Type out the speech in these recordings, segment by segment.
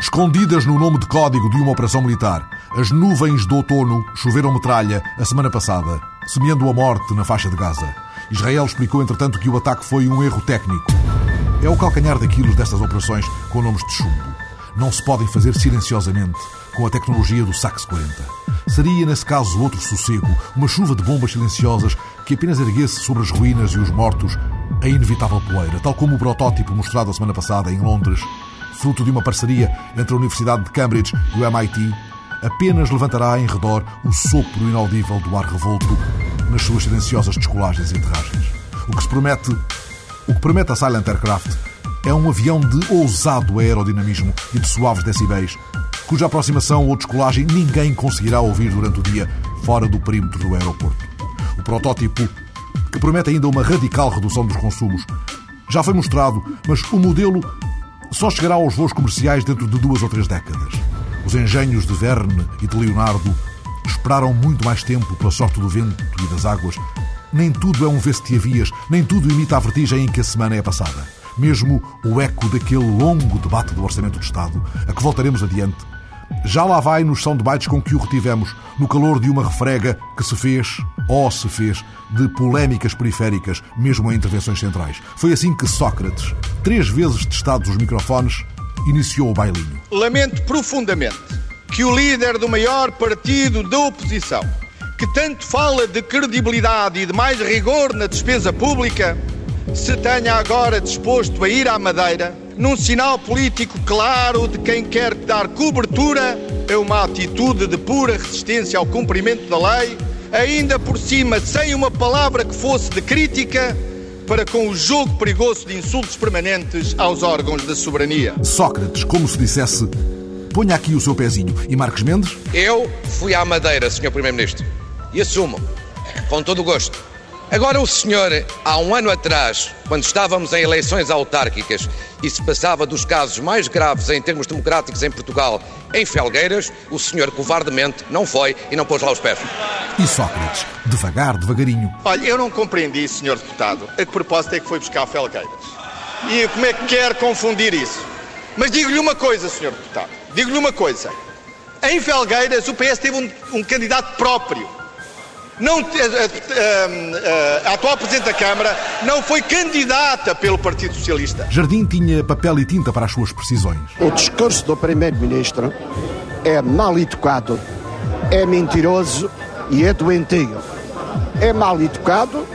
Escondidas no nome de código de uma operação militar, as nuvens do outono choveram metralha a semana passada, semeando a morte na faixa de Gaza. Israel explicou, entretanto, que o ataque foi um erro técnico. É o calcanhar daquilo destas operações com nomes de chumbo. Não se podem fazer silenciosamente com a tecnologia do Sax 40. Seria, nesse caso, outro sossego, uma chuva de bombas silenciosas que apenas erguesse sobre as ruínas e os mortos a inevitável poeira, tal como o protótipo mostrado a semana passada em Londres, fruto de uma parceria entre a Universidade de Cambridge e o MIT, apenas levantará em redor o sopro inaudível do ar revolto nas suas silenciosas descolagens e enterragens. O que se promete, o que promete a Silent Aircraft é um avião de ousado aerodinamismo e de suaves decibéis, cuja aproximação ou descolagem ninguém conseguirá ouvir durante o dia fora do perímetro do aeroporto. O protótipo, que promete ainda uma radical redução dos consumos, já foi mostrado, mas o modelo só chegará aos voos comerciais dentro de duas ou três décadas. Os engenhos de Verne e de Leonardo esperaram muito mais tempo pela sorte do vento e das águas. Nem tudo é um vestiavias, nem tudo imita a vertigem em que a semana é passada. Mesmo o eco daquele longo debate do Orçamento de Estado, a que voltaremos adiante, já lá vai nos são debates com que o retivemos, no calor de uma refrega que se fez, ou se fez, de polémicas periféricas, mesmo em intervenções centrais. Foi assim que Sócrates, três vezes testados os microfones, iniciou o bailinho. Lamento profundamente que o líder do maior partido da oposição, que tanto fala de credibilidade e de mais rigor na despesa pública, se tenha agora disposto a ir à Madeira num sinal político claro de quem quer dar cobertura a uma atitude de pura resistência ao cumprimento da lei, ainda por cima sem uma palavra que fosse de crítica para com o jogo perigoso de insultos permanentes aos órgãos da soberania. Sócrates, como se dissesse, ponha aqui o seu pezinho. E Marcos Mendes? Eu fui à Madeira, Sr. Primeiro-Ministro, e assumo, com todo o gosto, Agora, o senhor, há um ano atrás, quando estávamos em eleições autárquicas e se passava dos casos mais graves em termos democráticos em Portugal, em Felgueiras, o senhor covardemente não foi e não pôs lá os pés. E Sócrates, devagar, devagarinho. Olha, eu não compreendi, senhor deputado, a que propósito é que foi buscar Felgueiras. E como é que quer confundir isso? Mas digo-lhe uma coisa, senhor deputado, digo-lhe uma coisa. Em Felgueiras, o PS teve um, um candidato próprio não, a, a, a, a, atual Presidente da Câmara não foi candidata pelo Partido Socialista. Jardim tinha papel e tinta para as suas precisões. O discurso do Primeiro-Ministro é mal educado, é mentiroso e é doentio. É mal educado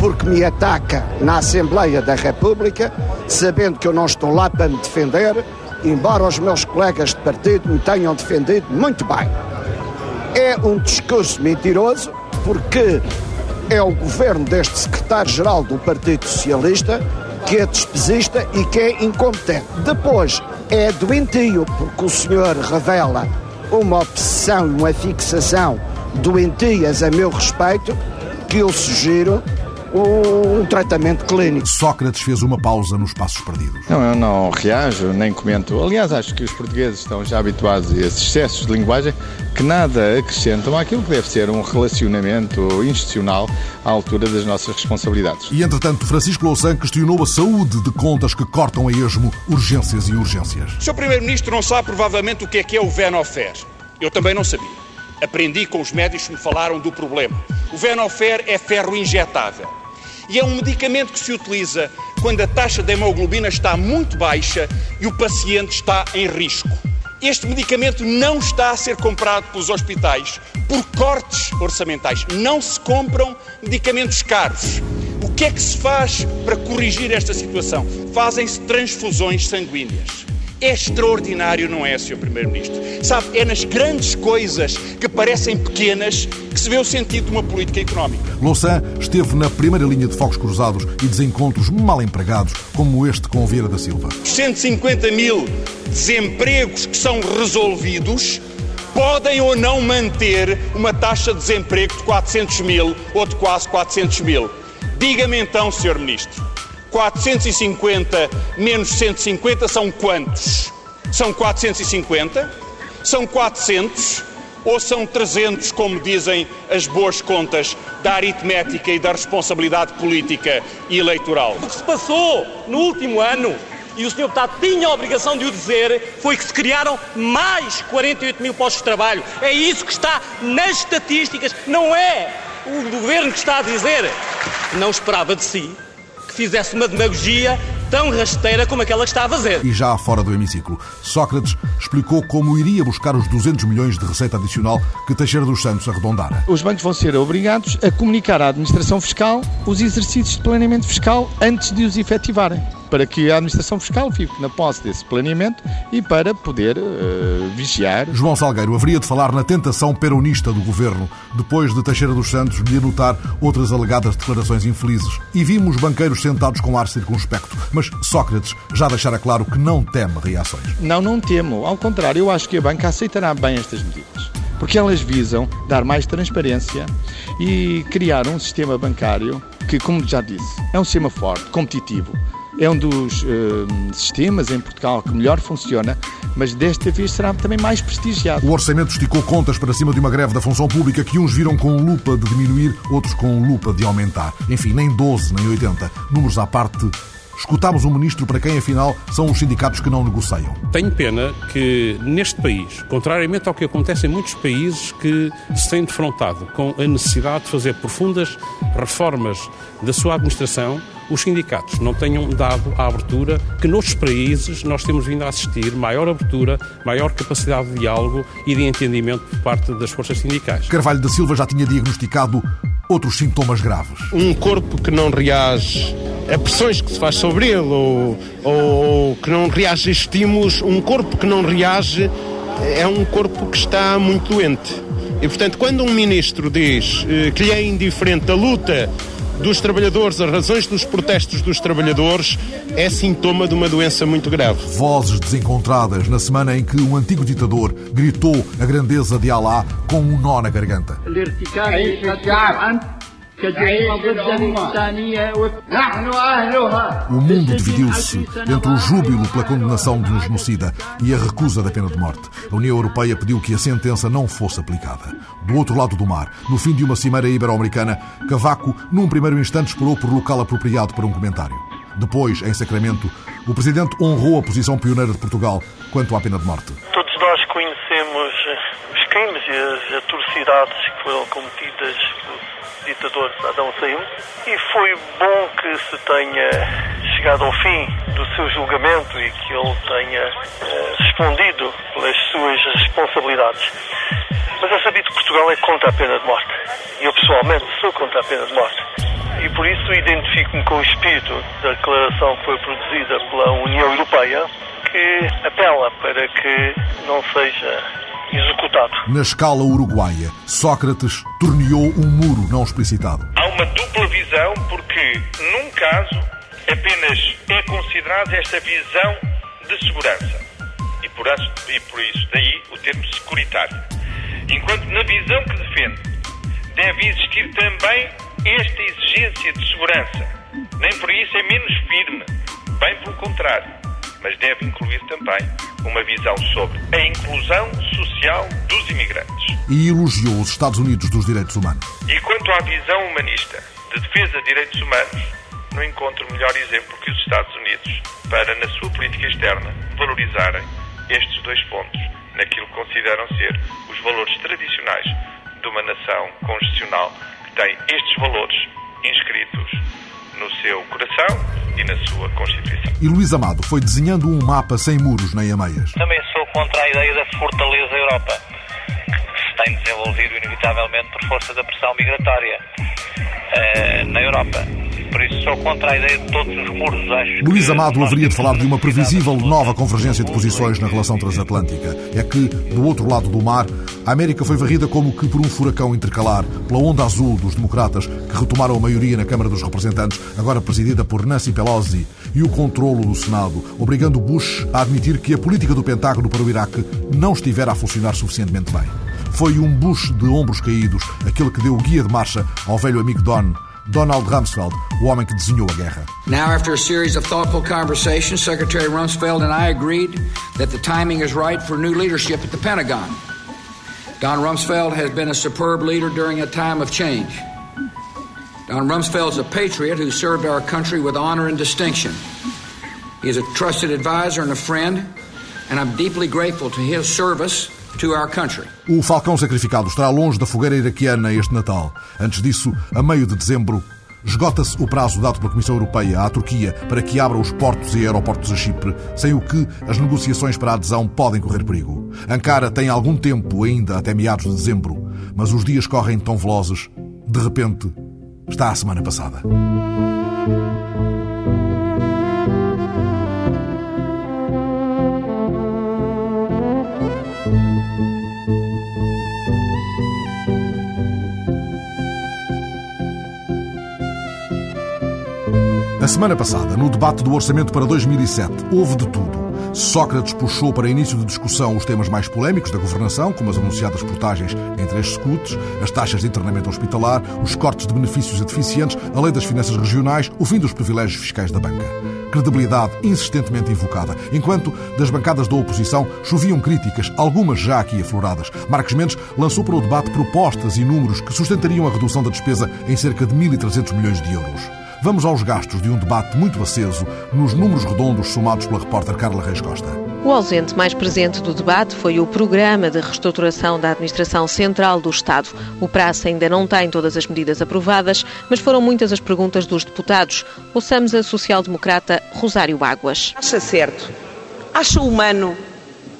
porque me ataca na Assembleia da República, sabendo que eu não estou lá para me defender, embora os meus colegas de partido me tenham defendido muito bem. É um discurso mentiroso porque é o governo deste secretário-geral do Partido Socialista que é despesista e que é incompetente. Depois, é doentio, porque o senhor revela uma obsessão e uma fixação doentias a meu respeito, que eu sugiro um tratamento clínico. Sócrates fez uma pausa nos passos perdidos. Não, eu não reajo, nem comento. Aliás, acho que os portugueses estão já habituados a esses excessos de linguagem que nada acrescentam àquilo que deve ser um relacionamento institucional à altura das nossas responsabilidades. E, entretanto, Francisco Louçã questionou a saúde de contas que cortam a esmo urgências e urgências. O Sr. Primeiro-Ministro não sabe provavelmente o que é que é o Venofer. Eu também não sabia. Aprendi com os médicos que me falaram do problema. O Venofer é ferro injetável e é um medicamento que se utiliza quando a taxa de hemoglobina está muito baixa e o paciente está em risco. Este medicamento não está a ser comprado pelos hospitais por cortes orçamentais. Não se compram medicamentos caros. O que é que se faz para corrigir esta situação? Fazem-se transfusões sanguíneas. É extraordinário, não é, Sr. Primeiro-Ministro? Sabe, é nas grandes coisas que parecem pequenas que se vê o sentido de uma política económica. Louçã esteve na primeira linha de focos cruzados e desencontros mal empregados, como este com Vieira da Silva. 150 mil desempregos que são resolvidos podem ou não manter uma taxa de desemprego de 400 mil ou de quase 400 mil. Diga-me então, Sr. Ministro, 450 menos 150 são quantos? São 450? São 400? Ou são 300, como dizem as boas contas da aritmética e da responsabilidade política e eleitoral? O que se passou no último ano e o Sr. Deputado tinha a obrigação de o dizer, foi que se criaram mais 48 mil postos de trabalho. É isso que está nas estatísticas, não é o governo que está a dizer. Não esperava de si fizesse uma demagogia tão rasteira como aquela que está a fazer. E já fora do hemiciclo, Sócrates explicou como iria buscar os 200 milhões de receita adicional que Teixeira dos Santos arredondara. Os bancos vão ser obrigados a comunicar à administração fiscal os exercícios de planeamento fiscal antes de os efetivarem para que a administração fiscal fique na posse desse planeamento e para poder uh, vigiar. João Salgueiro haveria de falar na tentação peronista do governo, depois de Teixeira dos Santos lhe anotar outras alegadas declarações infelizes. E vimos banqueiros sentados com ar circunspecto. Mas Sócrates já deixara claro que não teme reações. Não, não temo. Ao contrário, eu acho que a banca aceitará bem estas medidas porque elas visam dar mais transparência e criar um sistema bancário que, como já disse, é um sistema forte, competitivo, é um dos uh, sistemas em Portugal que melhor funciona, mas desta vez será também mais prestigiado. O orçamento esticou contas para cima de uma greve da função pública que uns viram com lupa de diminuir, outros com lupa de aumentar. Enfim, nem 12, nem 80. Números à parte, Escutámos um ministro para quem, afinal, são os sindicatos que não negociam. Tenho pena que neste país, contrariamente ao que acontece em muitos países que se têm defrontado com a necessidade de fazer profundas reformas da sua administração, os sindicatos não tenham dado a abertura que noutros países nós temos vindo a assistir, maior abertura, maior capacidade de diálogo e de entendimento por parte das forças sindicais. Carvalho da Silva já tinha diagnosticado outros sintomas graves. Um corpo que não reage a pressões que se faz sobre ele ou, ou que não reage a estímulos, um corpo que não reage é um corpo que está muito doente. E, portanto, quando um ministro diz eh, que lhe é indiferente a luta dos trabalhadores, as razões dos protestos dos trabalhadores, é sintoma de uma doença muito grave. Vozes desencontradas na semana em que um antigo ditador gritou a grandeza de Alá com um nó na garganta. O mundo dividiu-se entre o júbilo pela condenação de um genocida e a recusa da pena de morte. A União Europeia pediu que a sentença não fosse aplicada. Do outro lado do mar, no fim de uma cimeira ibero-americana, Cavaco, num primeiro instante, esperou por local apropriado para um comentário. Depois, em Sacramento, o presidente honrou a posição pioneira de Portugal quanto à pena de morte. Todos nós conhecemos os crimes e as atrocidades que foram cometidas ditador Saddam Hussein e foi bom que se tenha chegado ao fim do seu julgamento e que ele tenha eh, respondido pelas suas responsabilidades. Mas é sabido que Portugal é contra a pena de morte. E eu pessoalmente sou contra a pena de morte. E por isso identifico-me com o espírito da declaração que foi produzida pela União Europeia, que apela para que não seja executado. Na escala uruguaia, Sócrates torneou um muro não explicitado. Há uma dupla visão porque, num caso, apenas é considerada esta visão de segurança. E por, e por isso daí o termo securitário. Enquanto na visão que defende deve existir também esta exigência de segurança. Nem por isso é menos firme, bem pelo contrário mas deve incluir também uma visão sobre a inclusão social dos imigrantes. E elogiou os Estados Unidos dos direitos humanos. E quanto à visão humanista de defesa de direitos humanos, não encontro melhor exemplo que os Estados Unidos para, na sua política externa, valorizarem estes dois pontos naquilo que consideram ser os valores tradicionais de uma nação constitucional que tem estes valores inscritos no seu coração e na sua Constituição. E Luís Amado foi desenhando um mapa sem muros nem ameias. Também sou contra a ideia da fortaleza Europa, que se tem desenvolvido inevitavelmente por força da pressão migratória uh, na Europa. Por isso sou contra a ideia de todos os muros. Acho Luís Amado haveria de falar de uma previsível nova convergência de posições na relação transatlântica. É que, do outro lado do mar, a América foi varrida como que por um furacão intercalar, pela onda azul dos democratas, que retomaram a maioria na Câmara dos Representantes, agora presidida por Nancy Pelosi, e o controlo do Senado, obrigando Bush a admitir que a política do Pentágono para o Iraque não estivera a funcionar suficientemente bem. Foi um Bush de ombros caídos, aquele que deu o guia de marcha ao velho amigo Don, Donald Rumsfeld, o homem que desenhou a guerra. Now, after a series of thoughtful conversations, Secretary Rumsfeld and I agreed that the timing is right for new leadership at the Pentagon. Don Rumsfeld has been a superb leader during a time of change. Don Rumsfeld is a patriot who served our country with honor and distinction. He is a trusted advisor and a friend, and I'm deeply grateful to his service. O Falcão Sacrificado estará longe da fogueira iraquiana este Natal. Antes disso, a meio de dezembro, esgota-se o prazo dado pela Comissão Europeia à Turquia para que abra os portos e aeroportos a Chipre, sem o que as negociações para a adesão podem correr perigo. Ankara tem algum tempo ainda até meados de dezembro, mas os dias correm tão velozes. De repente, está a semana passada. Semana passada, no debate do orçamento para 2007, houve de tudo. Sócrates puxou para início de discussão os temas mais polémicos da governação, como as anunciadas portagens em três as taxas de internamento hospitalar, os cortes de benefícios a deficientes, a lei das finanças regionais, o fim dos privilégios fiscais da banca. Credibilidade insistentemente invocada, enquanto das bancadas da oposição choviam críticas, algumas já aqui afloradas. Marcos Mendes lançou para o debate propostas e números que sustentariam a redução da despesa em cerca de 1.300 milhões de euros. Vamos aos gastos de um debate muito aceso nos números redondos somados pela repórter Carla Reis Costa. O ausente mais presente do debate foi o Programa de Reestruturação da Administração Central do Estado. O prazo ainda não tem todas as medidas aprovadas, mas foram muitas as perguntas dos deputados. Ouçamos a social-democrata Rosário Águas. Acha certo, acha humano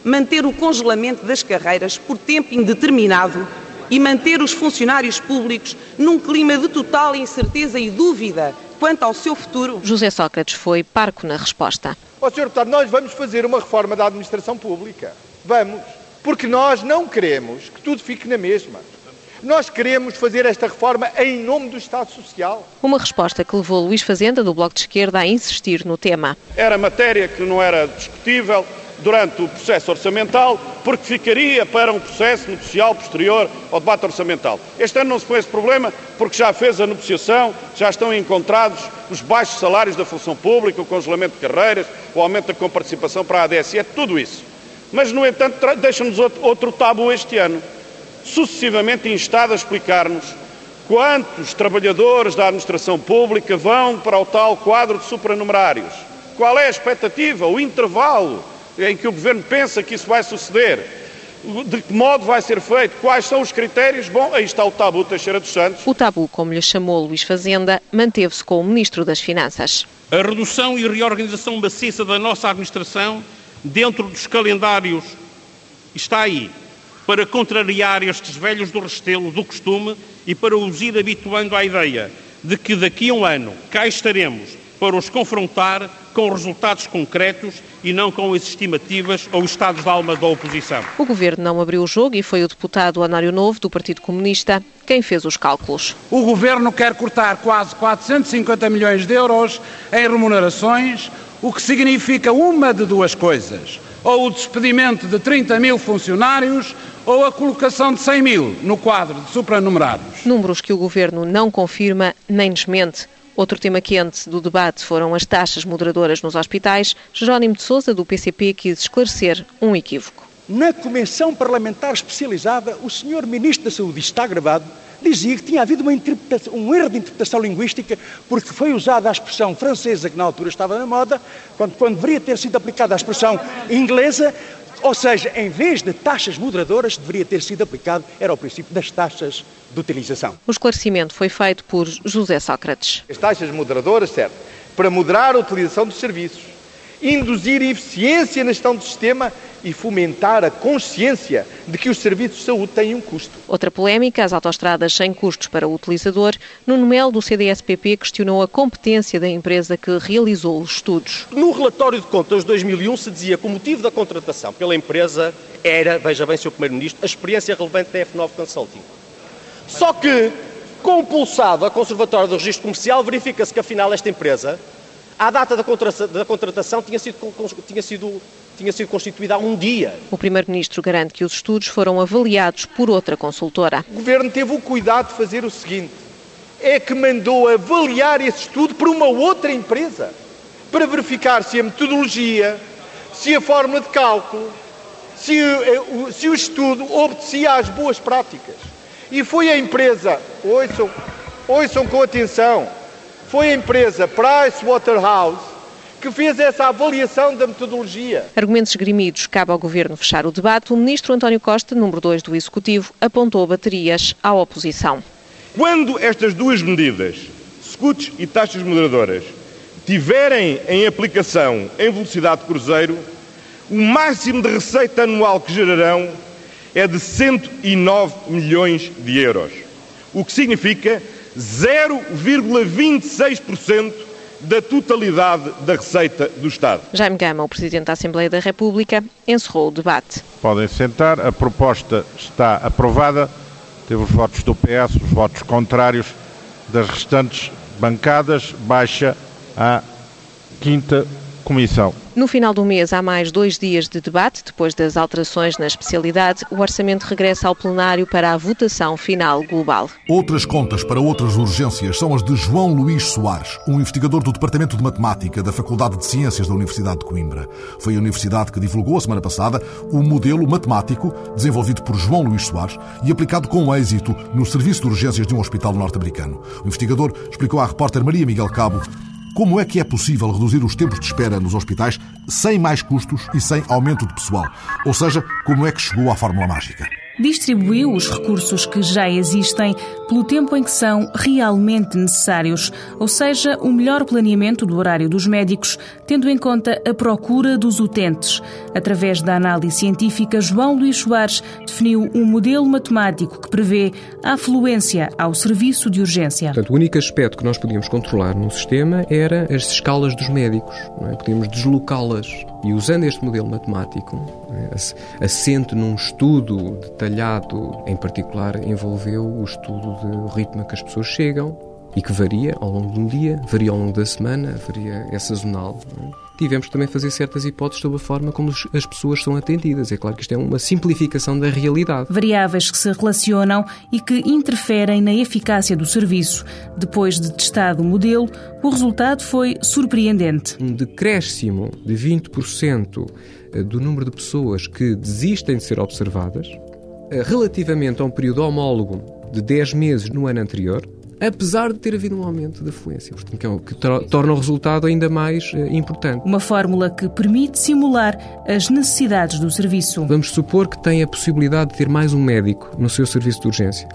manter o congelamento das carreiras por tempo indeterminado e manter os funcionários públicos num clima de total incerteza e dúvida quanto ao seu futuro? José Sócrates foi parco na resposta. Ó, Sr. Deputado, nós vamos fazer uma reforma da administração pública. Vamos. Porque nós não queremos que tudo fique na mesma. Nós queremos fazer esta reforma em nome do Estado Social. Uma resposta que levou Luís Fazenda, do Bloco de Esquerda, a insistir no tema. Era matéria que não era discutível durante o processo orçamental, porque ficaria para um processo negocial posterior ao debate orçamental. Este ano não se põe esse problema, porque já fez a negociação, já estão encontrados os baixos salários da função pública, o congelamento de carreiras, o aumento da comparticipação para a ADSE, é tudo isso. Mas, no entanto, deixa-nos outro tabu este ano, sucessivamente instado a explicar-nos quantos trabalhadores da administração pública vão para o tal quadro de supranumerários. Qual é a expectativa, o intervalo em que o Governo pensa que isso vai suceder, de que modo vai ser feito, quais são os critérios, bom, aí está o tabu Teixeira dos Santos. O tabu, como lhe chamou Luís Fazenda, manteve-se com o Ministro das Finanças. A redução e reorganização maciça da nossa administração dentro dos calendários está aí, para contrariar estes velhos do restelo do costume e para os ir habituando à ideia de que daqui a um ano cá estaremos para os confrontar com resultados concretos e não com as estimativas ou estados de alma da oposição. O governo não abriu o jogo e foi o deputado Anário Novo, do Partido Comunista, quem fez os cálculos. O governo quer cortar quase 450 milhões de euros em remunerações, o que significa uma de duas coisas. Ou o despedimento de 30 mil funcionários ou a colocação de 100 mil no quadro de supranumerados. Números que o governo não confirma nem desmente. Outro tema quente do debate foram as taxas moderadoras nos hospitais. Jerónimo de Sousa, do PCP, quis esclarecer um equívoco. Na Comissão Parlamentar Especializada, o Sr. Ministro da Saúde, está gravado, dizia que tinha havido um erro de interpretação linguística porque foi usada a expressão francesa que na altura estava na moda, quando, quando deveria ter sido aplicada a expressão inglesa, ou seja, em vez de taxas moderadoras, deveria ter sido aplicado, era o princípio das taxas de utilização. O esclarecimento foi feito por José Sócrates. As taxas moderadoras servem para moderar a utilização dos serviços, induzir eficiência na gestão do sistema e fomentar a consciência de que os serviços de saúde têm um custo. Outra polémica, as autoestradas sem custos para o utilizador. Nuno Melo, do CDSPP, questionou a competência da empresa que realizou os estudos. No relatório de contas de 2001 se dizia que o motivo da contratação pela empresa era, veja bem, Sr. Primeiro-Ministro, a experiência relevante da F9 Consulting. Só que, com o pulsado a Conservatório do Registro Comercial, verifica-se que afinal esta empresa, à data da, contratação, tinha sido, tinha sido tinha sido constituída há um dia. O Primeiro-Ministro garante que os estudos foram avaliados por outra consultora. O Governo teve o cuidado de fazer o seguinte: é que mandou avaliar esse estudo por uma outra empresa para verificar se a metodologia, se a fórmula de cálculo, se, o, se o estudo obedecia às boas práticas. E foi a empresa, ouçam, ouçam com atenção, foi a empresa Pricewaterhouse que fez essa avaliação da metodologia. Argumentos esgrimidos, cabe ao Governo fechar o debate. O Ministro António Costa, número 2 do Executivo, apontou baterias à oposição. Quando estas duas medidas, scuts e taxas moderadoras, tiverem em aplicação em velocidade de cruzeiro, o máximo de receita anual que gerarão é de 109 milhões de euros, o que significa 0,26% da totalidade da receita do Estado. Jaime Gama, o Presidente da Assembleia da República, encerrou o debate. Podem sentar, a proposta está aprovada, teve os votos do PS, os votos contrários das restantes bancadas, baixa à quinta comissão. No final do mês há mais dois dias de debate. Depois das alterações na especialidade, o orçamento regressa ao plenário para a votação final global. Outras contas para outras urgências são as de João Luís Soares, um investigador do Departamento de Matemática da Faculdade de Ciências da Universidade de Coimbra. Foi a universidade que divulgou a semana passada o modelo matemático desenvolvido por João Luís Soares e aplicado com êxito no serviço de urgências de um hospital norte-americano. O investigador explicou à repórter Maria Miguel Cabo como é que é possível reduzir os tempos de espera nos hospitais sem mais custos e sem aumento de pessoal? Ou seja, como é que chegou à fórmula mágica? Distribuiu os recursos que já existem pelo tempo em que são realmente necessários, ou seja, o melhor planeamento do horário dos médicos, tendo em conta a procura dos utentes. Através da análise científica, João Luís Soares definiu um modelo matemático que prevê a afluência ao serviço de urgência. Portanto, o único aspecto que nós podíamos controlar no sistema era as escalas dos médicos. É? Podíamos deslocá-las. E usando este modelo matemático, é? assente num estudo de detalhado, em particular envolveu o estudo do ritmo que as pessoas chegam e que varia ao longo de um dia, varia ao longo da semana, varia é sazonal. Tivemos também fazer certas hipóteses sobre a forma como as pessoas são atendidas. É claro que isto é uma simplificação da realidade. Variáveis que se relacionam e que interferem na eficácia do serviço. Depois de testado o modelo, o resultado foi surpreendente. Um decréscimo de 20% eh, do número de pessoas que desistem de ser observadas, eh, relativamente a um período homólogo de 10 meses no ano anterior, apesar de ter havido um aumento da fluência, portanto, que, é o que torna o resultado ainda mais uh, importante. Uma fórmula que permite simular as necessidades do serviço. Vamos supor que tem a possibilidade de ter mais um médico no seu serviço de urgência.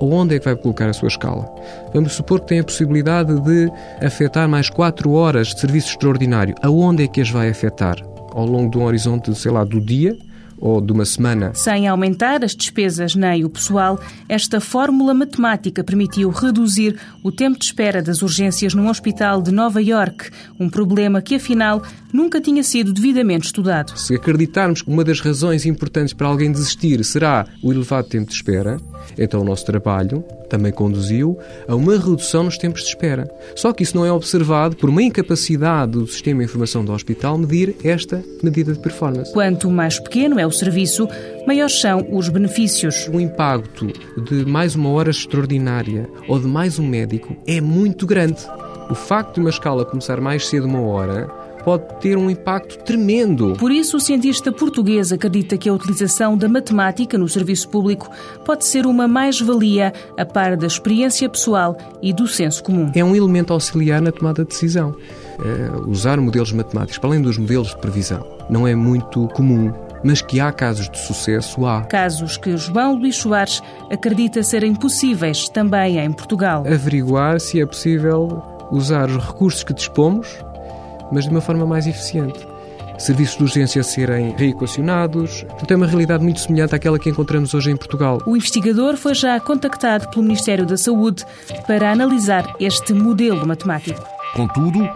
Onde é que vai colocar a sua escala? Vamos supor que tem a possibilidade de afetar mais 4 horas de serviço extraordinário. Aonde é que as vai afetar? Ao longo de um horizonte, sei lá, do dia ou de uma semana. Sem aumentar as despesas nem o pessoal, esta fórmula matemática permitiu reduzir o tempo de espera das urgências num hospital de Nova York, um problema que afinal nunca tinha sido devidamente estudado. Se acreditarmos que uma das razões importantes para alguém desistir será o elevado tempo de espera, então o nosso trabalho também conduziu a uma redução nos tempos de espera. Só que isso não é observado por uma incapacidade do sistema de informação do hospital medir esta medida de performance. Quanto mais pequeno é o serviço, maiores são os benefícios. O impacto de mais uma hora extraordinária ou de mais um médico é muito grande. O facto de uma escala começar mais cedo uma hora pode ter um impacto tremendo. Por isso, o cientista português acredita que a utilização da matemática no serviço público pode ser uma mais-valia a par da experiência pessoal e do senso comum. É um elemento auxiliar na tomada de decisão. Uh, usar modelos matemáticos, para além dos modelos de previsão, não é muito comum mas que há casos de sucesso, há. Casos que João Luís Soares acredita serem possíveis também em Portugal. Averiguar se é possível usar os recursos que dispomos mas de uma forma mais eficiente. Serviços de urgência serem reequacionados. Portanto, é uma realidade muito semelhante àquela que encontramos hoje em Portugal. O investigador foi já contactado pelo Ministério da Saúde para analisar este modelo matemático. Contudo,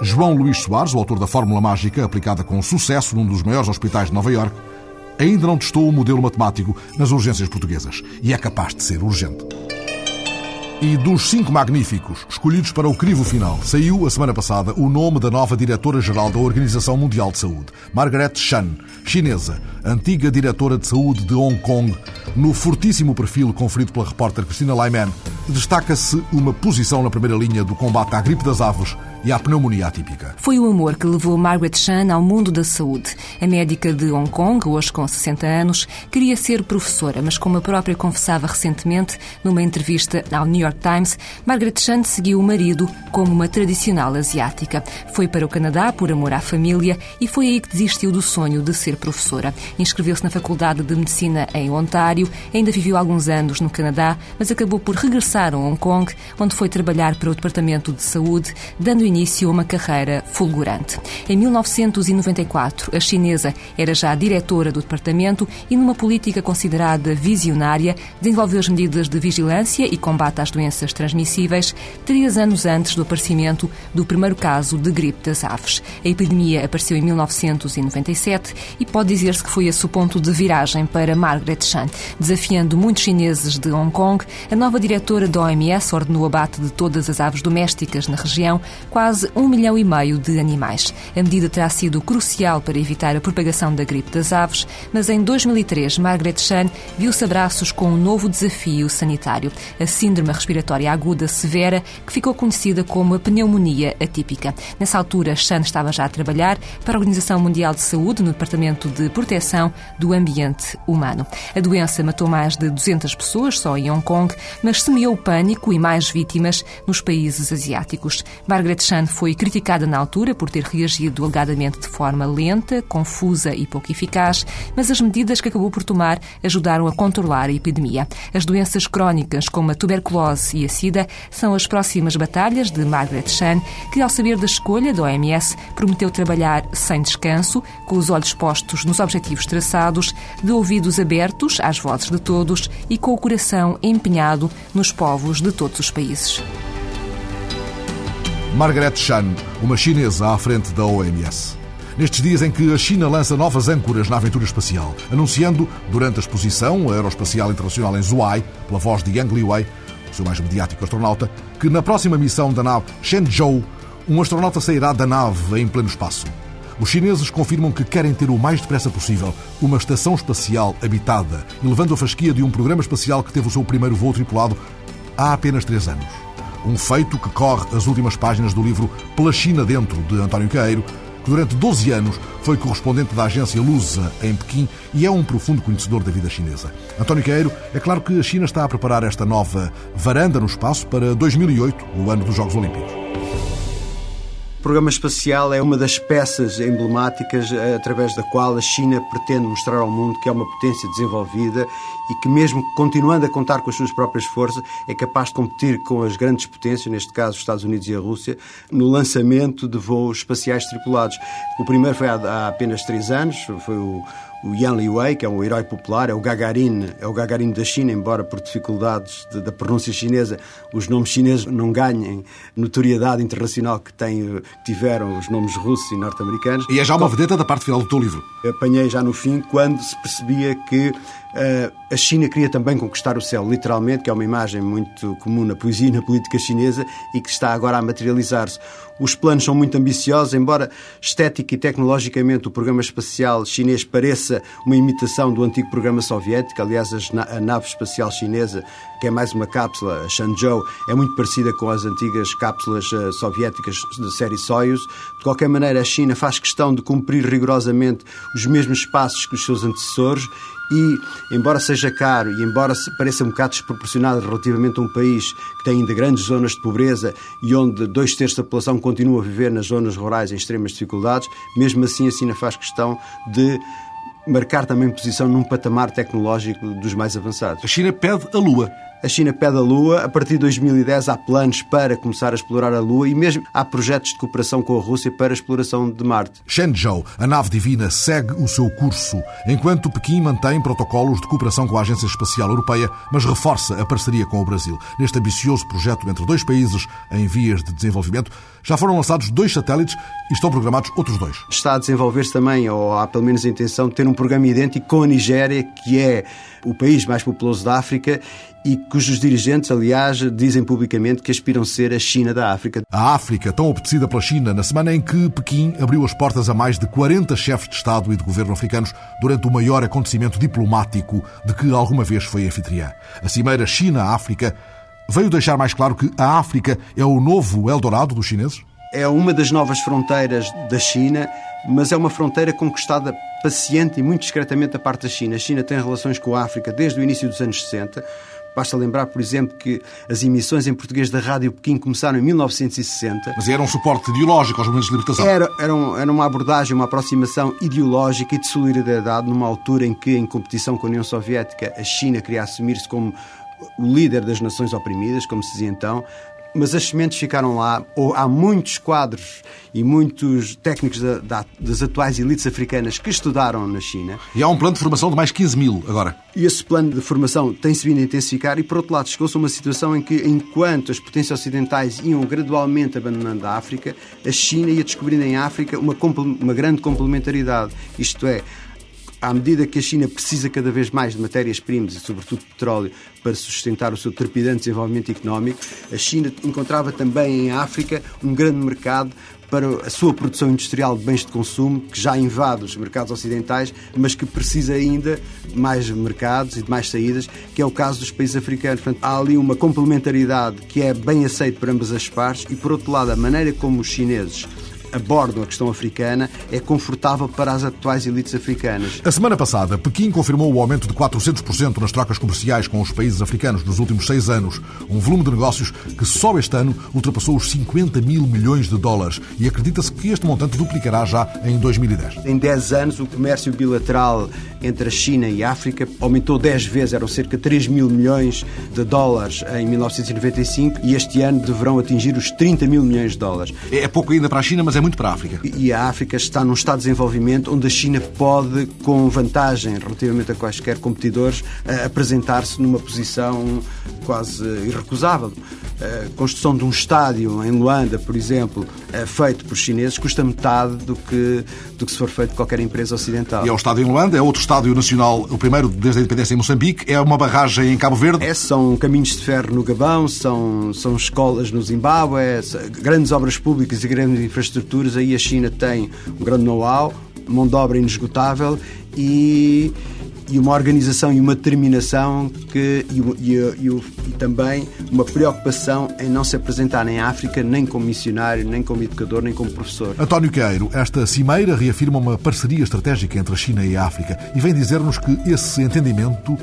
João Luís Soares, o autor da fórmula mágica aplicada com sucesso num dos maiores hospitais de Nova Iorque, ainda não testou o modelo matemático nas urgências portuguesas e é capaz de ser urgente. E dos cinco magníficos escolhidos para o crivo final, saiu a semana passada o nome da nova diretora-geral da Organização Mundial de Saúde, Margaret Chan, chinesa, antiga diretora de saúde de Hong Kong. No fortíssimo perfil conferido pela repórter Cristina Lyman, destaca-se uma posição na primeira linha do combate à gripe das aves e à pneumonia atípica. Foi o amor que levou Margaret Chan ao mundo da saúde. A médica de Hong Kong, hoje com 60 anos, queria ser professora, mas como a própria confessava recentemente numa entrevista ao New York Times, Margaret Chan seguiu o marido como uma tradicional asiática. Foi para o Canadá por amor à família e foi aí que desistiu do sonho de ser professora. Inscreveu-se na Faculdade de Medicina em Ontário, ainda viveu alguns anos no Canadá, mas acabou por regressar a Hong Kong, onde foi trabalhar para o Departamento de Saúde, dando início a uma carreira fulgurante. Em 1994, a chinesa era já diretora do departamento e, numa política considerada visionária, desenvolveu as medidas de vigilância e combate às doenças transmissíveis, três anos antes do aparecimento do primeiro caso de gripe das aves. A epidemia apareceu em 1997 e pode dizer-se que foi esse o ponto de viragem para Margaret Chan. Desafiando muitos chineses de Hong Kong, a nova diretora da OMS ordenou o abate de todas as aves domésticas na região, quase um milhão e meio de animais. A medida terá sido crucial para evitar a propagação da gripe das aves, mas em 2003 Margaret Chan viu-se a braços com um novo desafio sanitário, a síndrome respiratória aguda severa, que ficou conhecida como a pneumonia atípica. Nessa altura, Chan estava já a trabalhar para a Organização Mundial de Saúde no Departamento de Proteção do Ambiente Humano. A doença matou mais de 200 pessoas só em Hong Kong, mas semeou pânico e mais vítimas nos países asiáticos. Margaret Chan foi criticada na altura por ter reagido alegadamente de forma lenta, confusa e pouco eficaz, mas as medidas que acabou por tomar ajudaram a controlar a epidemia. As doenças crónicas, como a tuberculose e a sida, são as próximas batalhas de Margaret Chan, que, ao saber da escolha da OMS, prometeu trabalhar sem descanso, com os olhos postos nos objetivos traçados, de ouvidos abertos às vozes de todos e com o coração empenhado nos povos de todos os países. Margaret Chan, uma chinesa à frente da OMS. Nestes dias em que a China lança novas âncoras na aventura espacial, anunciando, durante a exposição aeroespacial internacional em Zhuhai, pela voz de Yang Liwei, o seu mais mediático astronauta, que na próxima missão da nave Shenzhou, um astronauta sairá da nave em pleno espaço. Os chineses confirmam que querem ter o mais depressa possível uma estação espacial habitada, elevando a fasquia de um programa espacial que teve o seu primeiro voo tripulado há apenas três anos. Um feito que corre as últimas páginas do livro Pela China Dentro, de António Caeiro, que durante 12 anos foi correspondente da agência Lusa em Pequim e é um profundo conhecedor da vida chinesa. António Caeiro, é claro que a China está a preparar esta nova varanda no espaço para 2008, o ano dos Jogos Olímpicos. Programa espacial é uma das peças emblemáticas eh, através da qual a China pretende mostrar ao mundo que é uma potência desenvolvida e que, mesmo continuando a contar com as suas próprias forças, é capaz de competir com as grandes potências, neste caso os Estados Unidos e a Rússia, no lançamento de voos espaciais tripulados. O primeiro foi há apenas três anos, foi o, o Yan Liwei, que é um herói popular, é o Gagarin, é o Gagarin da China, embora por dificuldades de, da pronúncia chinesa os nomes chineses não ganhem notoriedade internacional que, têm, tiveram os nomes russos e norte-americanos. E é já uma vedeta da parte final do teu livro. Apanhei já no fim, quando se percebia que a China queria também conquistar o céu, literalmente, que é uma imagem muito comum na poesia e na política chinesa e que está agora a materializar-se. Os planos são muito ambiciosos, embora estética e tecnologicamente o programa espacial chinês pareça uma imitação do antigo programa soviético. Aliás, a nave espacial chinesa, que é mais uma cápsula, a Shenzhou, é muito parecida com as antigas cápsulas uh, soviéticas de série Soyuz. De qualquer maneira, a China faz questão de cumprir rigorosamente os mesmos passos que os seus antecessores e, embora seja caro e embora pareça um bocado desproporcionado relativamente a um país que tem ainda grandes zonas de pobreza e onde dois terços da população continua a viver nas zonas rurais em extremas dificuldades, mesmo assim a China faz questão de marcar também posição num patamar tecnológico dos mais avançados. A China pede a Lua. A China pede a Lua. A partir de 2010 há planos para começar a explorar a Lua e mesmo há projetos de cooperação com a Rússia para a exploração de Marte. Shenzhou, a nave divina, segue o seu curso, enquanto Pequim mantém protocolos de cooperação com a Agência Espacial Europeia, mas reforça a parceria com o Brasil. Neste ambicioso projeto entre dois países em vias de desenvolvimento, já foram lançados dois satélites e estão programados outros dois. Está a desenvolver-se também, ou há pelo menos a intenção de ter um programa idêntico com a Nigéria, que é o país mais populoso da África e cujos dirigentes, aliás, dizem publicamente que aspiram ser a China da África. A África, tão apetecida pela China, na semana em que Pequim abriu as portas a mais de 40 chefes de Estado e de governo africanos durante o maior acontecimento diplomático de que alguma vez foi anfitriã. A cimeira China-África veio deixar mais claro que a África é o novo Eldorado dos chineses? é uma das novas fronteiras da China, mas é uma fronteira conquistada paciente e muito discretamente da parte da China. A China tem relações com a África desde o início dos anos 60. Basta lembrar, por exemplo, que as emissões em português da Rádio Pequim começaram em 1960. Mas era um suporte ideológico aos movimentos de libertação. Era, era, um, era uma abordagem, uma aproximação ideológica e de solidariedade numa altura em que, em competição com a União Soviética, a China queria assumir-se como o líder das nações oprimidas, como se dizia então, mas as sementes ficaram lá. Há muitos quadros e muitos técnicos da, da, das atuais elites africanas que estudaram na China. E há um plano de formação de mais 15 mil agora. E esse plano de formação tem-se vindo a intensificar e, por outro lado, chegou-se a uma situação em que, enquanto as potências ocidentais iam gradualmente abandonando a África, a China ia descobrindo em África uma, uma grande complementaridade. Isto é, à medida que a China precisa cada vez mais de matérias-primas e, sobretudo, petróleo para sustentar o seu trepidante desenvolvimento económico, a China encontrava também em África um grande mercado para a sua produção industrial de bens de consumo, que já invade os mercados ocidentais, mas que precisa ainda de mais mercados e de mais saídas, que é o caso dos países africanos. Portanto, há ali uma complementaridade que é bem aceita por ambas as partes e, por outro lado, a maneira como os chineses abordam a questão africana é confortável para as atuais elites africanas. A semana passada, Pequim confirmou o aumento de 400% nas trocas comerciais com os países africanos nos últimos seis anos, um volume de negócios que só este ano ultrapassou os 50 mil milhões de dólares e acredita-se que este montante duplicará já em 2010. Em 10 anos, o comércio bilateral entre a China e a África aumentou 10 vezes, eram cerca de 3 mil milhões de dólares em 1995 e este ano deverão atingir os 30 mil milhões de dólares. É pouco ainda para a China, mas é muito para a África. E a África está num estado de desenvolvimento onde a China pode, com vantagem relativamente a quaisquer competidores, apresentar-se numa posição quase irrecusável. A construção de um estádio em Luanda, por exemplo, feito por chineses, custa metade do que, do que se for feito por qualquer empresa ocidental. E é o estádio em Luanda, é outro estádio nacional, o primeiro desde a independência em Moçambique, é uma barragem em Cabo Verde. É, são caminhos de ferro no Gabão, são, são escolas no Zimbábue, grandes obras públicas e grandes infraestruturas. Aí a China tem um grande know-how, mão de obra inesgotável e e uma organização e uma determinação que, e, e, e, também uma preocupação em não se apresentar em África nem como missionário, nem como educador, nem como professor. António Queiro, esta cimeira reafirma uma parceria estratégica entre a China e a África e vem dizer-nos que esse entendimento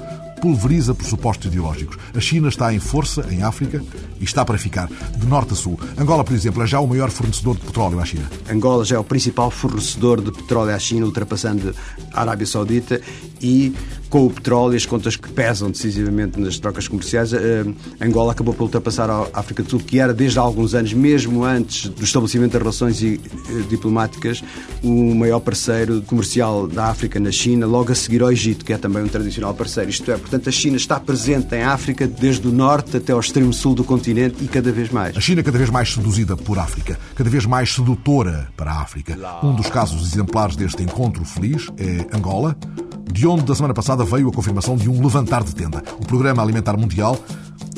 pulveriza pressupostos ideológicos. A China está em força em África e está para ficar, de norte a sul. Angola, por exemplo, é já o maior fornecedor de petróleo à China. Angola já é o principal fornecedor de petróleo à China, ultrapassando a Arábia Saudita e com o petróleo e as contas que pesam decisivamente nas trocas comerciais, eh, Angola acabou por ultrapassar a África do Sul, que era desde há alguns anos, mesmo antes do estabelecimento das relações eh, diplomáticas, o maior parceiro comercial da África na China, logo a seguir ao Egito, que é também um tradicional parceiro. Isto é, portanto, a China está presente em África desde o norte até ao extremo sul do continente e cada vez mais. A China cada vez mais seduzida por África, cada vez mais sedutora para a África. Um dos casos exemplares deste encontro feliz é Angola, de onde da semana passada veio a confirmação de um levantar de tenda. O Programa Alimentar Mundial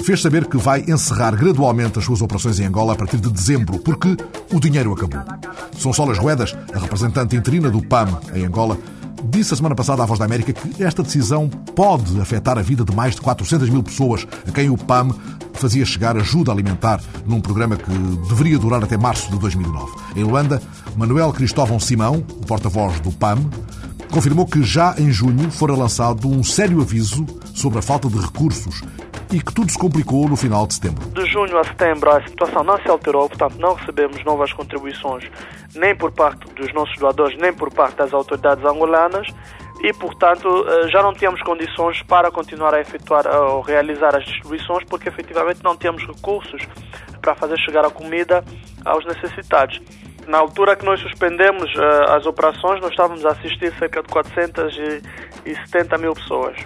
fez saber que vai encerrar gradualmente as suas operações em Angola a partir de dezembro, porque o dinheiro acabou. São Solas Ruedas, a representante interina do PAM em Angola, disse a semana passada à Voz da América que esta decisão pode afetar a vida de mais de 400 mil pessoas a quem o PAM fazia chegar ajuda alimentar num programa que deveria durar até março de 2009. Em Luanda, Manuel Cristóvão Simão, o porta-voz do PAM, confirmou que já em junho fora lançado um sério aviso sobre a falta de recursos e que tudo se complicou no final de setembro. De junho a setembro a situação não se alterou, portanto não recebemos novas contribuições nem por parte dos nossos doadores, nem por parte das autoridades angolanas e, portanto, eh, já não tínhamos condições para continuar a efetuar ou realizar as distribuições porque efetivamente não tínhamos recursos para fazer chegar a comida aos necessitados. Na altura que nós suspendemos uh, as operações, nós estávamos a assistir cerca de 470 mil pessoas.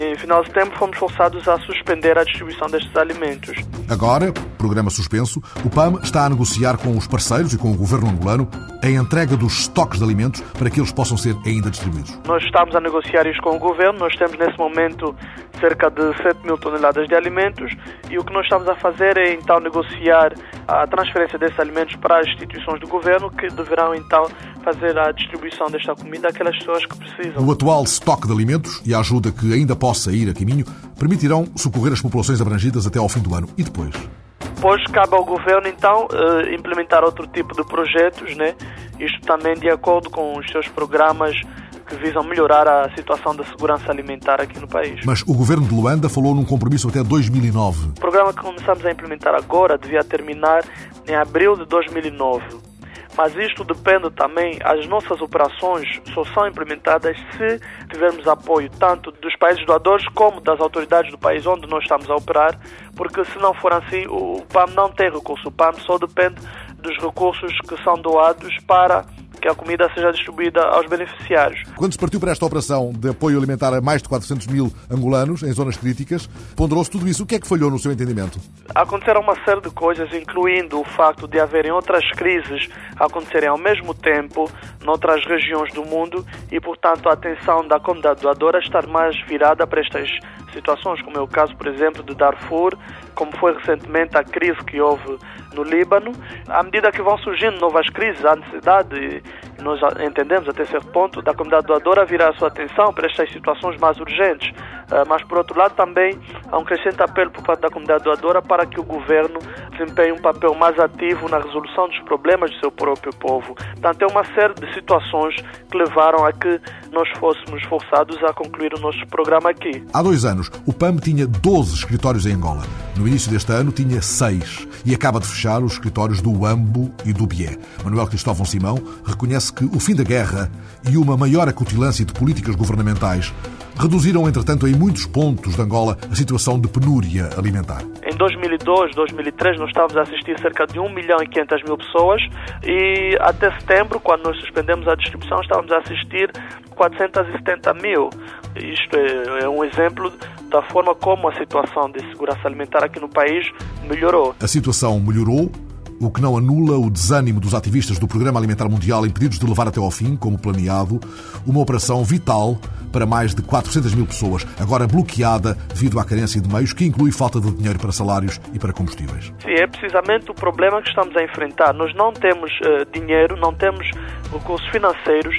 Em final de setembro, fomos forçados a suspender a distribuição destes alimentos. Agora, programa suspenso, o PAM está a negociar com os parceiros e com o governo angolano a entrega dos estoques de alimentos para que eles possam ser ainda distribuídos. Nós estamos a negociar isto com o governo, nós temos nesse momento cerca de 7 mil toneladas de alimentos e o que nós estamos a fazer é então negociar a transferência desses alimentos para as instituições do governo que deverão então fazer a distribuição desta comida àquelas pessoas que precisam. O atual estoque de alimentos e a ajuda que ainda possa ir a caminho permitirão socorrer as populações abrangidas até ao fim do ano. E depois? depois cabe ao governo então eh, implementar outro tipo de projetos, né? Isto também de acordo com os seus programas que visam melhorar a situação da segurança alimentar aqui no país. Mas o governo de Luanda falou num compromisso até 2009. O programa que começamos a implementar agora devia terminar em abril de 2009 mas isto depende também, as nossas operações só são implementadas se tivermos apoio tanto dos países doadores como das autoridades do país onde nós estamos a operar, porque se não for assim, o PAM não tem recurso. O PAM só depende dos recursos que são doados para que a comida seja distribuída aos beneficiários. Quando se partiu para esta operação de apoio alimentar a mais de 400 mil angolanos em zonas críticas, ponderou-se tudo isso. O que é que falhou no seu entendimento? Aconteceram uma série de coisas, incluindo o facto de haverem outras crises acontecerem ao mesmo tempo noutras regiões do mundo e, portanto, a atenção da comunidade doadora estar mais virada para estas situações, como é o caso, por exemplo, de Darfur, como foi recentemente a crise que houve no Líbano. À medida que vão surgindo novas crises, há necessidade, nós entendemos até certo ponto, da comunidade doadora virar a sua atenção para estas situações mais urgentes. Ah, mas, por outro lado, também há um crescente apelo por parte da comunidade doadora para que o governo desempenhe um papel mais ativo na resolução dos problemas do seu próprio povo. Portanto, é uma série de situações que levaram a que nós fôssemos forçados a concluir o nosso programa aqui. Há dois anos, o PAM tinha 12 escritórios em Angola. No início deste ano, tinha 6 e acaba de fechar os escritórios do UAMBO e do BIE. Manuel Cristóvão Simão reconhece que o fim da guerra e uma maior acutilância de políticas governamentais reduziram, entretanto, em muitos pontos de Angola a situação de penúria alimentar. Em 2002, 2003, nós estávamos a assistir cerca de 1 milhão e 500 mil pessoas e até setembro, quando nós suspendemos a distribuição, estávamos a assistir 470 mil. Isto é, é um exemplo da forma como a situação de segurança alimentar aqui no país melhorou. A situação melhorou, o que não anula o desânimo dos ativistas do Programa Alimentar Mundial impedidos de levar até ao fim, como planeado, uma operação vital para mais de 400 mil pessoas, agora bloqueada devido à carência de meios, que inclui falta de dinheiro para salários e para combustíveis. Sim, é precisamente o problema que estamos a enfrentar. Nós não temos uh, dinheiro, não temos recursos financeiros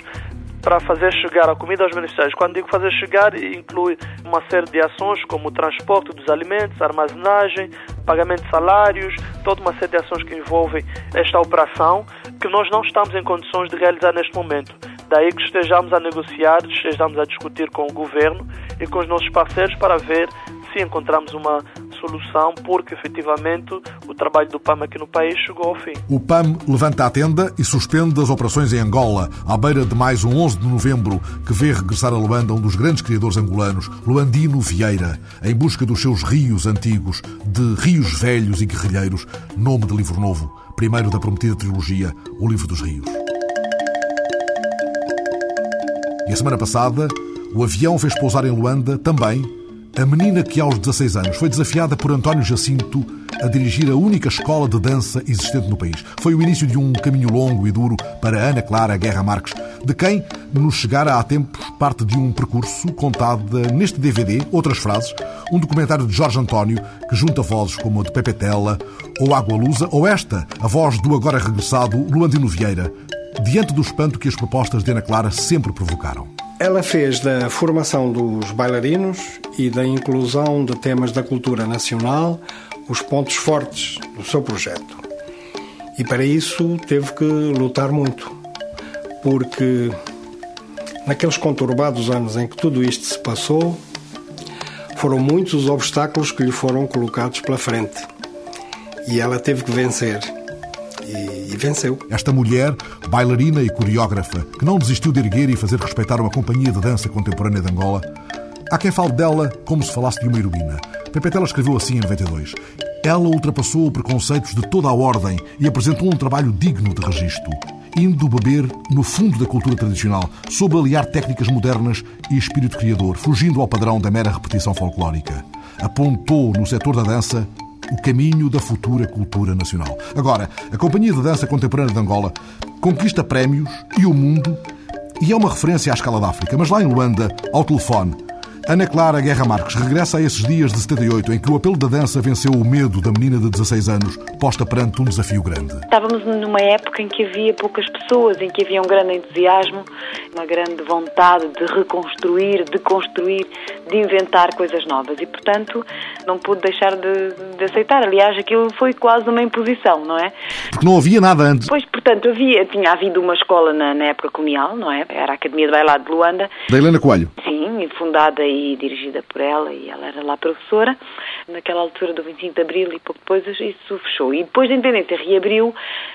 para fazer chegar a comida aos beneficiários. Quando digo fazer chegar, inclui uma série de ações como o transporte dos alimentos, armazenagem, pagamento de salários, toda uma série de ações que envolvem esta operação que nós não estamos em condições de realizar neste momento. Daí que estejamos a negociar, estejamos a discutir com o governo e com os nossos parceiros para ver se encontramos uma solução, porque efetivamente o trabalho do PAM aqui no país chegou ao fim. O PAM levanta a tenda e suspende as operações em Angola, à beira de mais um 11 de novembro, que vê regressar a Luanda um dos grandes criadores angolanos, Luandino Vieira, em busca dos seus rios antigos, de rios velhos e guerrilheiros, nome de livro novo, primeiro da prometida trilogia, O Livro dos Rios. E a semana passada, o avião fez pousar em Luanda também a menina que aos 16 anos foi desafiada por António Jacinto a dirigir a única escola de dança existente no país. Foi o início de um caminho longo e duro para Ana Clara Guerra Marques, de quem nos chegara há tempos parte de um percurso contado neste DVD, outras frases, um documentário de Jorge António que junta vozes como a de Pepe Tela ou Água Lusa, ou esta, a voz do agora regressado Luandino Vieira, diante do espanto que as propostas de Ana Clara sempre provocaram. Ela fez da formação dos bailarinos e da inclusão de temas da cultura nacional os pontos fortes do seu projeto. E para isso teve que lutar muito, porque naqueles conturbados anos em que tudo isto se passou, foram muitos os obstáculos que lhe foram colocados pela frente. E ela teve que vencer e, e, venceu. Esta mulher, bailarina e coreógrafa, que não desistiu de erguer e fazer respeitar uma companhia de dança contemporânea de Angola, há quem fale dela como se falasse de uma heroína. Pepetela escreveu assim em 92. Ela ultrapassou preconceitos de toda a ordem e apresentou um trabalho digno de registro, indo beber no fundo da cultura tradicional, sob aliar técnicas modernas e espírito criador, fugindo ao padrão da mera repetição folclórica. Apontou no setor da dança o caminho da futura cultura nacional. Agora, a Companhia de Dança Contemporânea de Angola conquista prémios e o mundo e é uma referência à escala da África, mas lá em Luanda, ao telefone, Ana Clara Guerra Marques regressa a esses dias de 78 em que o apelo da dança venceu o medo da menina de 16 anos, posta perante um desafio grande. Estávamos numa época em que havia poucas pessoas, em que havia um grande entusiasmo, uma grande vontade de reconstruir, de construir, de inventar coisas novas e, portanto, não pude deixar de, de aceitar. Aliás, aquilo foi quase uma imposição, não é? Porque não havia nada antes. Pois, portanto, havia, tinha havido uma escola na, na época colonial, não é? Era a Academia de Bailado de Luanda. Da Helena Coelho. Sim, fundada e dirigida por ela, e ela era lá professora. Naquela altura do 25 de Abril e pouco depois isso fechou. E depois da Independência reabriu,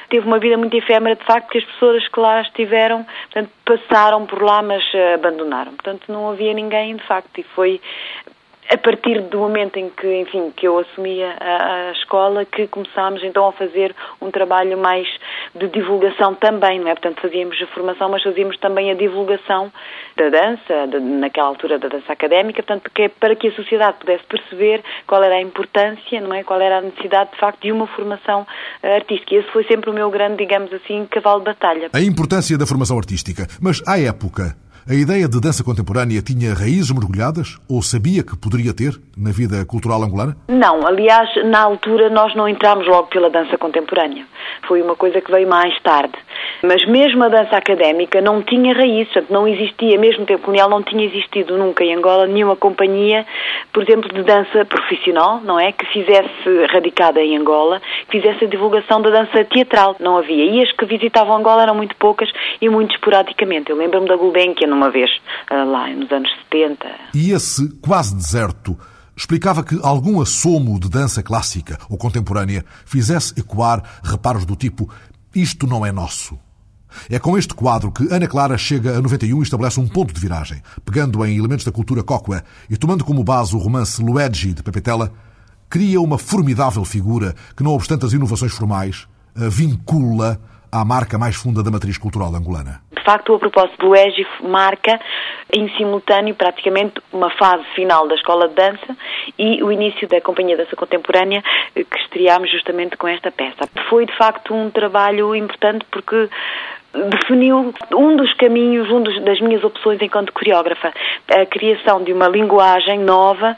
teve uma vida muito efêmera, de facto, que as pessoas que lá estiveram, portanto, passaram por lá, mas uh, abandonaram. Portanto, não havia ninguém, de facto, e foi a partir do momento em que, enfim, que eu assumi a, a, escola, que começámos então a fazer um trabalho mais de divulgação também, não é? Portanto, fazíamos a formação, mas fazíamos também a divulgação da dança, de, naquela altura da dança académica, portanto, que, para que a sociedade pudesse perceber qual era a importância, não é? Qual era a necessidade, de facto, de uma formação uh, artística. E esse foi sempre o meu grande, digamos assim, cavalo de batalha. A importância da formação artística. Mas, à época, a ideia de dança contemporânea tinha raízes mergulhadas ou sabia que poderia ter na vida cultural angolana? Não, aliás, na altura nós não entramos logo pela dança contemporânea. Foi uma coisa que veio mais tarde. Mas mesmo a dança académica não tinha raízes, portanto, não existia, mesmo tempo colonial, não tinha existido nunca em Angola nenhuma companhia, por exemplo, de dança profissional, não é? Que fizesse, radicada em Angola, que fizesse a divulgação da dança teatral. Não havia. E as que visitavam Angola eram muito poucas e muito esporadicamente. Eu lembro-me da Gulbenkian numa vez, ah, lá nos anos 70. E esse quase deserto explicava que algum assomo de dança clássica ou contemporânea fizesse ecoar reparos do tipo isto não é nosso. É com este quadro que Ana Clara chega a 91 e estabelece um ponto de viragem, pegando em elementos da cultura cócua e tomando como base o romance Luigi de Pepetela, cria uma formidável figura que, não obstante as inovações formais, a vincula à marca mais funda da matriz cultural angolana. De facto, a propósito do EGI marca em simultâneo praticamente uma fase final da escola de dança e o início da Companhia de Dança Contemporânea que estreámos justamente com esta peça. Foi de facto um trabalho importante porque definiu um dos caminhos, um dos, das minhas opções enquanto coreógrafa, a criação de uma linguagem nova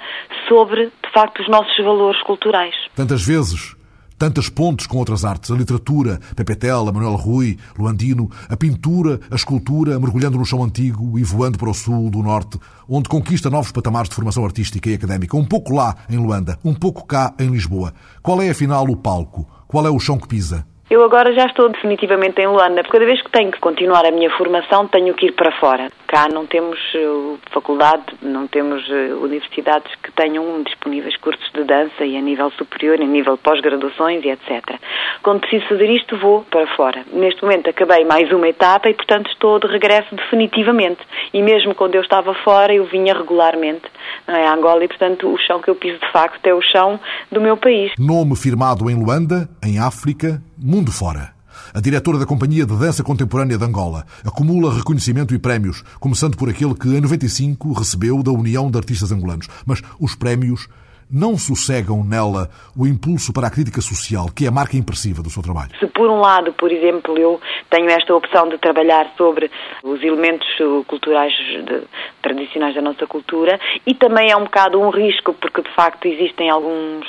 sobre, de facto, os nossos valores culturais. Tantas vezes Tantas pontes com outras artes, a literatura, Pepetela, Manuel Rui, Luandino, a pintura, a escultura, mergulhando no chão antigo e voando para o sul, do norte, onde conquista novos patamares de formação artística e académica, um pouco lá em Luanda, um pouco cá em Lisboa. Qual é afinal o palco? Qual é o chão que pisa? Eu agora já estou definitivamente em Luanda. Cada vez que tenho que continuar a minha formação, tenho que ir para fora. Cá não temos uh, faculdade, não temos uh, universidades que tenham disponíveis cursos de dança e a nível superior, a nível pós-graduações e etc. Quando preciso fazer isto, vou para fora. Neste momento acabei mais uma etapa e, portanto, estou de regresso definitivamente. E mesmo quando eu estava fora, eu vinha regularmente não é, a Angola e, portanto, o chão que eu piso de facto é o chão do meu país. Nome firmado em Luanda, em África, mundo fora. A diretora da Companhia de Dança Contemporânea de Angola acumula reconhecimento e prémios, começando por aquele que, em 95, recebeu da União de Artistas Angolanos. Mas os prémios não sossegam nela o impulso para a crítica social, que é a marca impressiva do seu trabalho? Se por um lado, por exemplo, eu tenho esta opção de trabalhar sobre os elementos culturais de, tradicionais da nossa cultura e também é um bocado um risco porque de facto existem alguns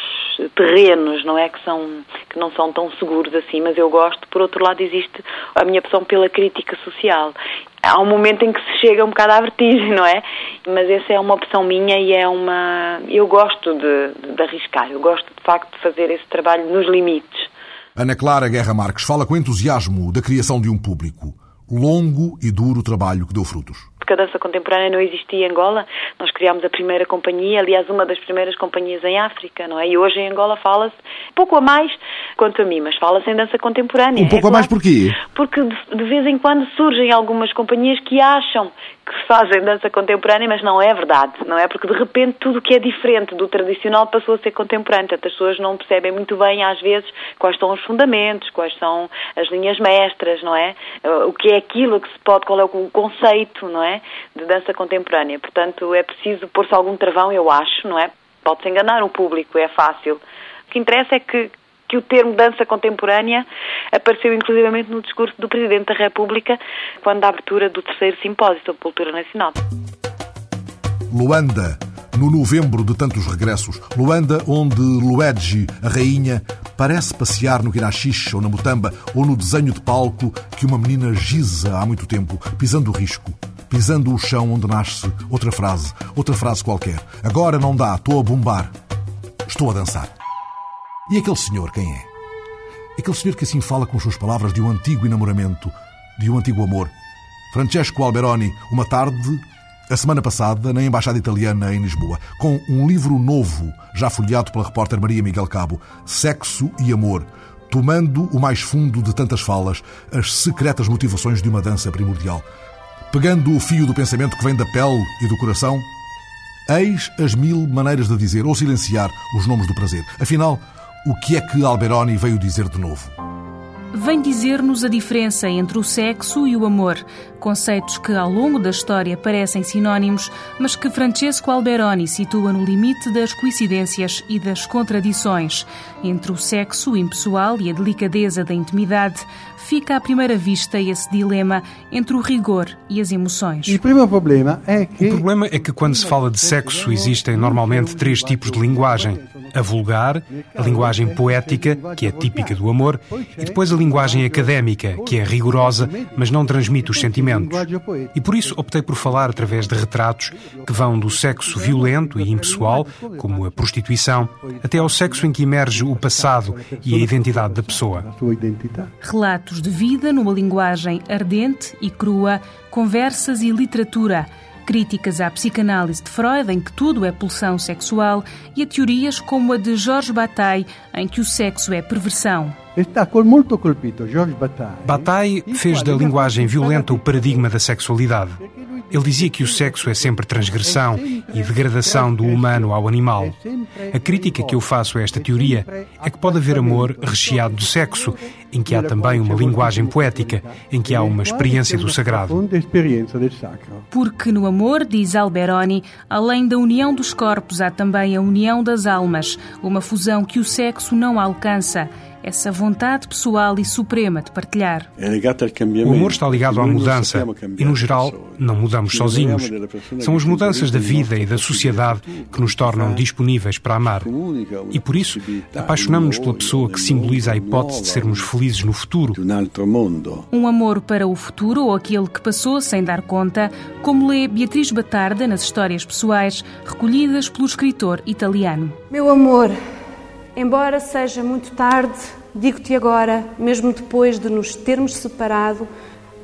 terrenos, não é que são que não são tão seguros assim, mas eu gosto. Por outro lado, existe a minha opção pela crítica social há um momento em que se chega um bocado à vertigem, não é? Mas essa é uma opção minha e é uma. Eu gosto de, de arriscar, eu gosto de facto de fazer esse trabalho nos limites. Ana Clara Guerra Marques fala com entusiasmo da criação de um público. Longo e duro trabalho que deu frutos porque a dança contemporânea não existia em Angola. Nós criámos a primeira companhia, aliás, uma das primeiras companhias em África, não é? E hoje em Angola fala-se pouco a mais quanto a mim, mas fala-se em dança contemporânea. Um pouco é a mais porquê? Porque de, vez em quando surgem algumas companhias que acham que fazem dança contemporânea, mas não é verdade, não é? Porque de repente tudo o que é diferente do tradicional passou a ser contemporâneo. Portanto, as pessoas não percebem muito bem, às vezes, quais são os fundamentos, quais são as linhas mestras, não é? O que é aquilo que se pode, qual é o conceito, não é? De dança contemporânea. Portanto, é preciso pôr-se algum travão, eu acho, não é? Pode-se enganar o público, é fácil. O que interessa é que que o termo dança contemporânea apareceu inclusivamente no discurso do Presidente da República quando da abertura do terceiro simpósio sobre cultura nacional. Luanda, no novembro de tantos regressos. Luanda, onde Luigi, a rainha, parece passear no Guiraxixe ou na Mutamba ou no desenho de palco que uma menina giza há muito tempo, pisando o risco. Pisando o chão onde nasce outra frase, outra frase qualquer. Agora não dá, estou a bombar. Estou a dançar. E aquele senhor, quem é? Aquele senhor que assim fala com as suas palavras de um antigo enamoramento, de um antigo amor. Francesco Alberoni, uma tarde, a semana passada, na Embaixada Italiana em Lisboa, com um livro novo, já folheado pela repórter Maria Miguel Cabo, Sexo e Amor, tomando o mais fundo de tantas falas, as secretas motivações de uma dança primordial. Pegando o fio do pensamento que vem da pele e do coração, eis as mil maneiras de dizer ou silenciar os nomes do prazer. Afinal, o que é que Alberoni veio dizer de novo? Vem dizer-nos a diferença entre o sexo e o amor, conceitos que ao longo da história parecem sinónimos, mas que Francesco Alberoni situa no limite das coincidências e das contradições. Entre o sexo impessoal e a delicadeza da intimidade, fica à primeira vista esse dilema entre o rigor e as emoções. O problema é que... O problema é que quando se fala de sexo existem normalmente três tipos de linguagem. A vulgar, a linguagem poética, que é típica do amor, e depois a linguagem académica, que é rigorosa, mas não transmite os sentimentos. E por isso optei por falar através de retratos que vão do sexo violento e impessoal, como a prostituição, até ao sexo em que emerge o passado e a identidade da pessoa. Relatos de vida numa linguagem ardente e crua, conversas e literatura críticas à psicanálise de Freud, em que tudo é pulsão sexual, e a teorias como a de Jorge Bataille, em que o sexo é perversão. Está muito colpito Jorge Bataille. Bataille fez da linguagem violenta o paradigma da sexualidade. Ele dizia que o sexo é sempre transgressão e degradação do humano ao animal. A crítica que eu faço a esta teoria é que pode haver amor recheado de sexo, em que há também uma linguagem poética, em que há uma experiência do sagrado. Porque no amor, diz Alberoni, além da união dos corpos, há também a união das almas, uma fusão que o sexo não alcança essa vontade pessoal e suprema de partilhar. O amor está ligado à mudança e, no geral, não mudamos sozinhos. São as mudanças da vida e da sociedade que nos tornam disponíveis para amar. E por isso, apaixonamos-nos pela pessoa que simboliza a hipótese de sermos felizes no futuro. Um amor para o futuro ou aquele que passou sem dar conta, como lê Beatriz Batarda nas histórias pessoais recolhidas pelo escritor italiano. Meu amor, Embora seja muito tarde, digo-te agora, mesmo depois de nos termos separado,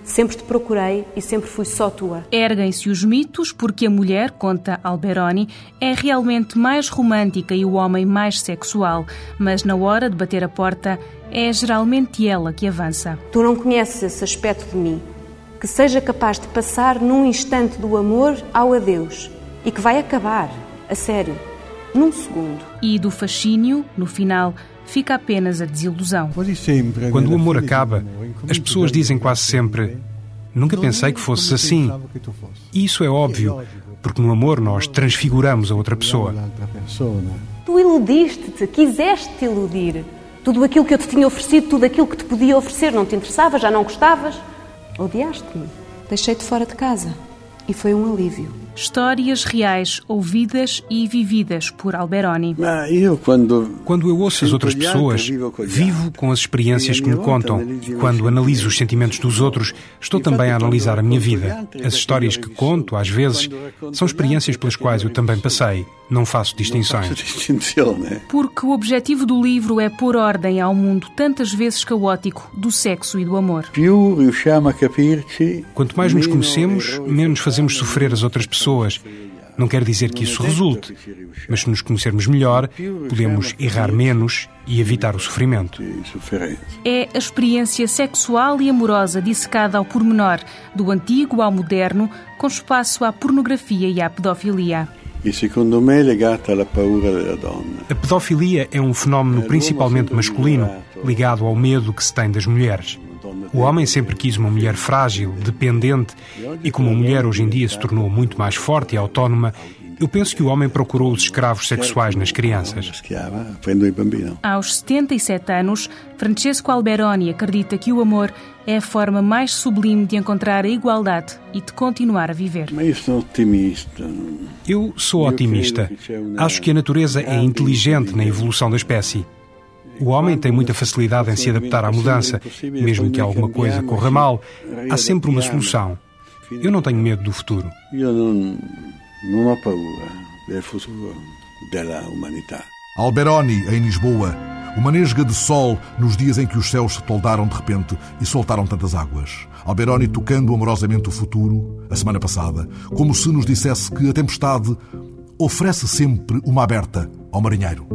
sempre te procurei e sempre fui só tua. Erguem-se os mitos porque a mulher, conta Alberoni, é realmente mais romântica e o homem mais sexual, mas na hora de bater a porta é geralmente ela que avança. Tu não conheces esse aspecto de mim, que seja capaz de passar num instante do amor ao adeus e que vai acabar, a sério num segundo. E do fascínio, no final, fica apenas a desilusão. Quando o amor acaba, as pessoas dizem quase sempre: Nunca pensei que fosses assim. E isso é óbvio, porque no amor nós transfiguramos a outra pessoa. Tu iludiste-te, quiseste te iludir. Tudo aquilo que eu te tinha oferecido, tudo aquilo que te podia oferecer, não te interessava, já não gostavas. Odiaste-me. Deixei-te fora de casa. E foi um alívio. Histórias reais ouvidas e vividas por Alberoni. Eu, quando... quando eu ouço as outras pessoas, vivo com as experiências que me contam. E quando analiso os sentimentos dos outros, estou também a analisar a minha vida. As histórias que conto, às vezes, são experiências pelas quais eu também passei. Não faço distinções. Porque o objetivo do livro é pôr ordem ao mundo tantas vezes caótico do sexo e do amor. Quanto mais nos conhecemos, menos fazemos sofrer as outras pessoas pessoas. Não quer dizer que isso resulte, mas se nos conhecermos melhor, podemos errar menos e evitar o sofrimento. É a experiência sexual e amorosa dissecada ao pormenor, do antigo ao moderno, com espaço à pornografia e à pedofilia. E segundo me legata alla paura della donna. A pedofilia é um fenómeno principalmente masculino, ligado ao medo que se tem das mulheres. O homem sempre quis uma mulher frágil, dependente, e como a mulher hoje em dia se tornou muito mais forte e autónoma, Eu penso que o homem procurou os escravos sexuais nas crianças. Aos 77 anos, Francesco Alberoni acredita que o amor é a forma mais sublime de encontrar a igualdade e de continuar a viver. Eu sou otimista. Acho que a natureza é inteligente na evolução da espécie. O homem tem muita facilidade em se adaptar à mudança. Mesmo que alguma coisa corra mal, há sempre uma solução. Eu não tenho medo do futuro. Eu não, não ho paura do futuro da humanidade. Alberoni, em Lisboa, uma nesga de sol nos dias em que os céus se toldaram de repente e soltaram tantas águas. Alberoni tocando amorosamente o futuro, a semana passada, como se nos dissesse que a tempestade oferece sempre uma aberta ao marinheiro.